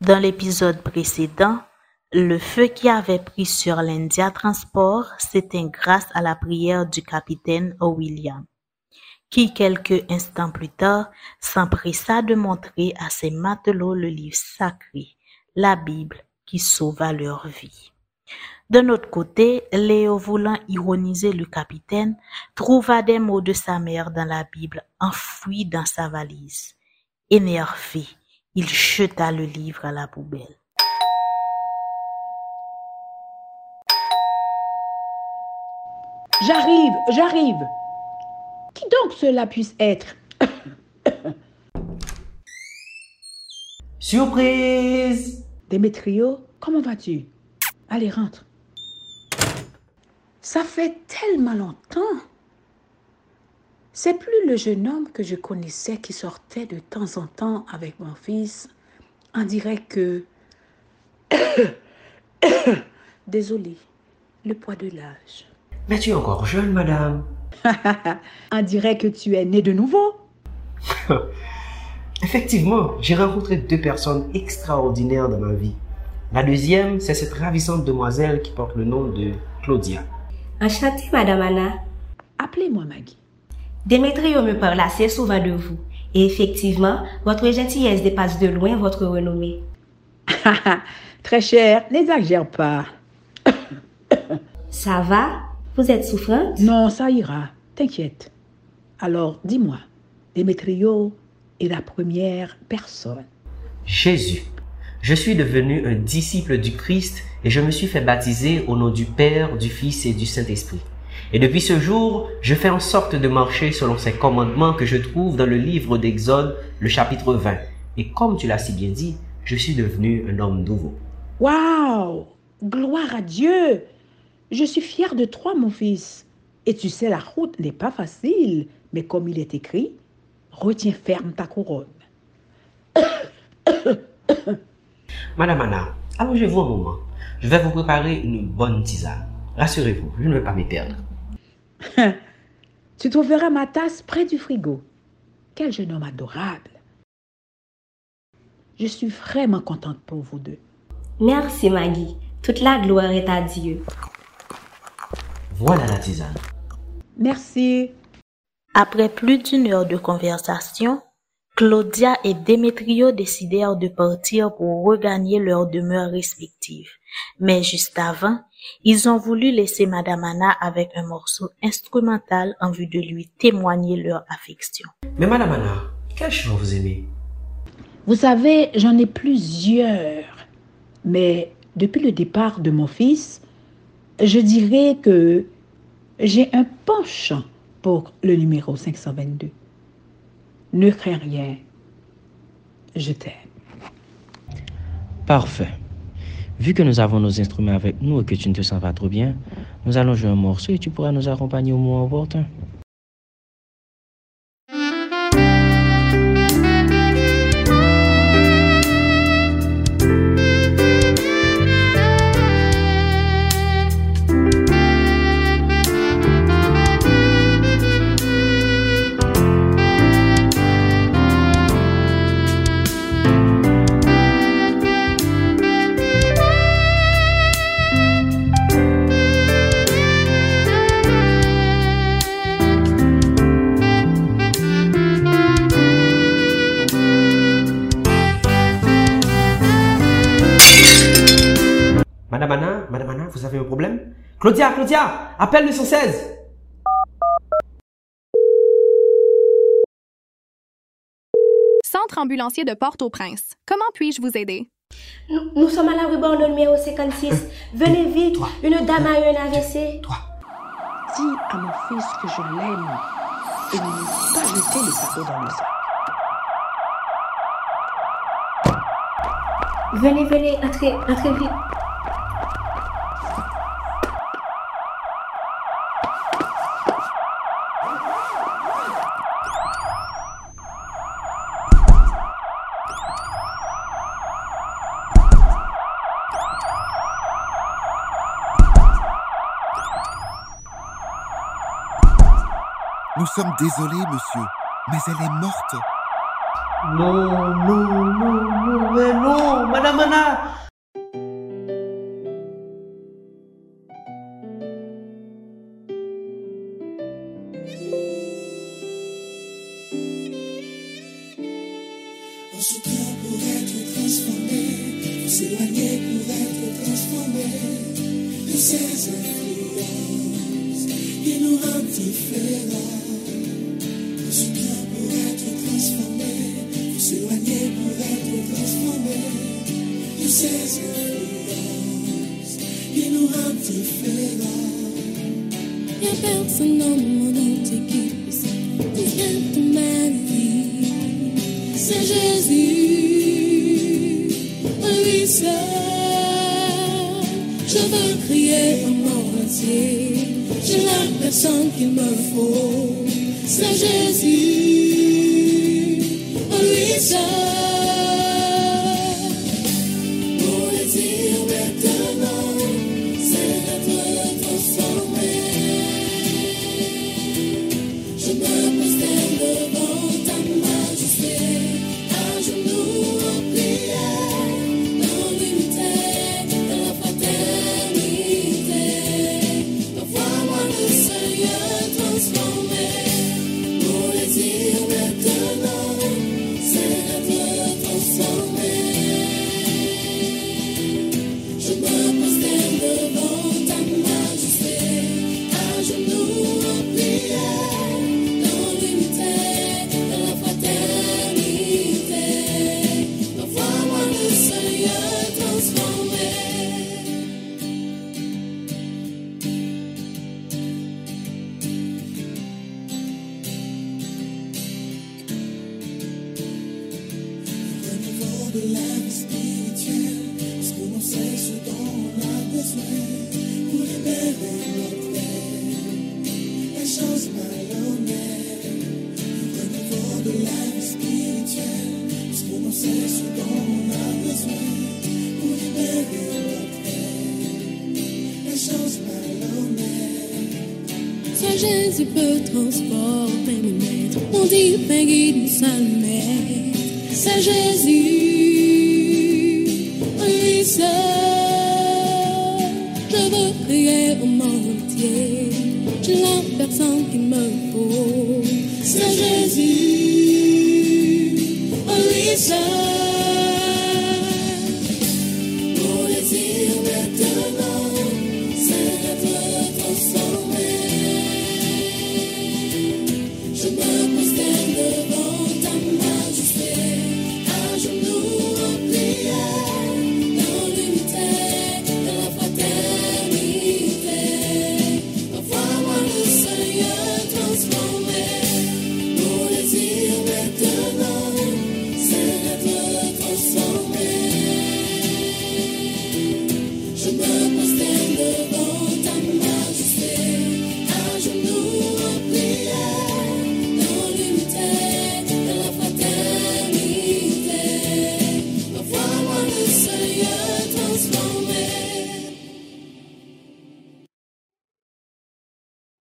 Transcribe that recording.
Dans l'épisode précédent, le feu qui avait pris sur l'India Transport s'éteint grâce à la prière du capitaine William, qui quelques instants plus tard s'empressa de montrer à ses matelots le livre sacré, la Bible, qui sauva leur vie. D'un autre côté, Léo, voulant ironiser le capitaine, trouva des mots de sa mère dans la Bible enfouis dans sa valise. Énervé, il jeta le livre à la poubelle. J'arrive, j'arrive. Qui donc cela puisse être? Surprise Démétrio, comment vas-tu? Allez, rentre. Ça fait tellement longtemps. C'est plus le jeune homme que je connaissais qui sortait de temps en temps avec mon fils. On dirait que... Désolé, le poids de l'âge. Mais tu es encore jeune, madame. On dirait que tu es né de nouveau. Effectivement, j'ai rencontré deux personnes extraordinaires dans ma vie. La deuxième, c'est cette ravissante demoiselle qui porte le nom de Claudia. Enchantée, Madame Anna. Appelez-moi Maggie. Démétrio me parle assez souvent de vous. Et effectivement, votre gentillesse dépasse de loin votre renommée. Très cher, n'exagère pas. Ça va? Vous êtes souffrante? Non, ça ira. T'inquiète. Alors, dis-moi, Démétrio est la première personne. Jésus. Je suis devenu un disciple du Christ et je me suis fait baptiser au nom du Père, du Fils et du Saint-Esprit. Et depuis ce jour, je fais en sorte de marcher selon ces commandements que je trouve dans le livre d'Exode, le chapitre 20. Et comme tu l'as si bien dit, je suis devenu un homme nouveau. Waouh Gloire à Dieu Je suis fier de toi, mon fils. Et tu sais, la route n'est pas facile, mais comme il est écrit, retiens ferme ta couronne. Madame Anna, allongez-vous un moment. Je vais vous préparer une bonne tisane. Rassurez-vous, je ne vais pas m'y perdre. tu trouveras ma tasse près du frigo. Quel jeune homme adorable. Je suis vraiment contente pour vous deux. Merci, Maggie. Toute la gloire est à Dieu. Voilà la tisane. Merci. Après plus d'une heure de conversation, Claudia et Démétrio décidèrent de partir pour regagner leurs demeures respectives. Mais juste avant, ils ont voulu laisser Madame Anna avec un morceau instrumental en vue de lui témoigner leur affection. Mais Madame Anna, quel chant vous aimez? Vous savez, j'en ai plusieurs. Mais depuis le départ de mon fils, je dirais que j'ai un penchant pour le numéro 522. Ne crains rien. Je t'aime. Parfait. Vu que nous avons nos instruments avec nous et que tu ne te sens pas trop bien, nous allons jouer un morceau et tu pourras nous accompagner au moment opportun. Vous avez un problème Claudia, Claudia, appelle le 116 Centre ambulancier de Port-au-Prince. Comment puis-je vous aider? Nous, nous sommes à la rue Bordeaux numéro 56. Venez vite, une dame a eu un AVC. Toi, Dis à mon fils que je l'aime et ne lui pas jeter le sac dans le sac. Venez, venez, entrez, entrez vite. Sommes désolés, monsieur, mais elle est morte. Non, non, non, non, mais non, Madame Anna. On se prend pour être transformé, s'éloigner pour être transformé de ces influences qui nous rendent différents. De ces influences qui nous rendent différents. Y'a personne dans le monde entier qui puisse détruire l'humanité. C'est Jésus, lui seul. Je veux crier au monde entier. J'ai la personne qu'il me faut. C'est Jésus, lui seul. De la vie spirituelle, parce que l'on sait ce dont on a besoin pour libérer notre être. Les choses malhonnêtes. Au niveau de la vie spirituelle, parce que l'on sait ce dont on a besoin pour libérer notre être. Les choses malhonnêtes. Soit Jésus peut transformer mes maîtres, mon divin guide, mon seul maître. C'est Jésus, Je veux prier au monde entier. J'ai la personne qu'il me faut. C'est Jésus, lui seul.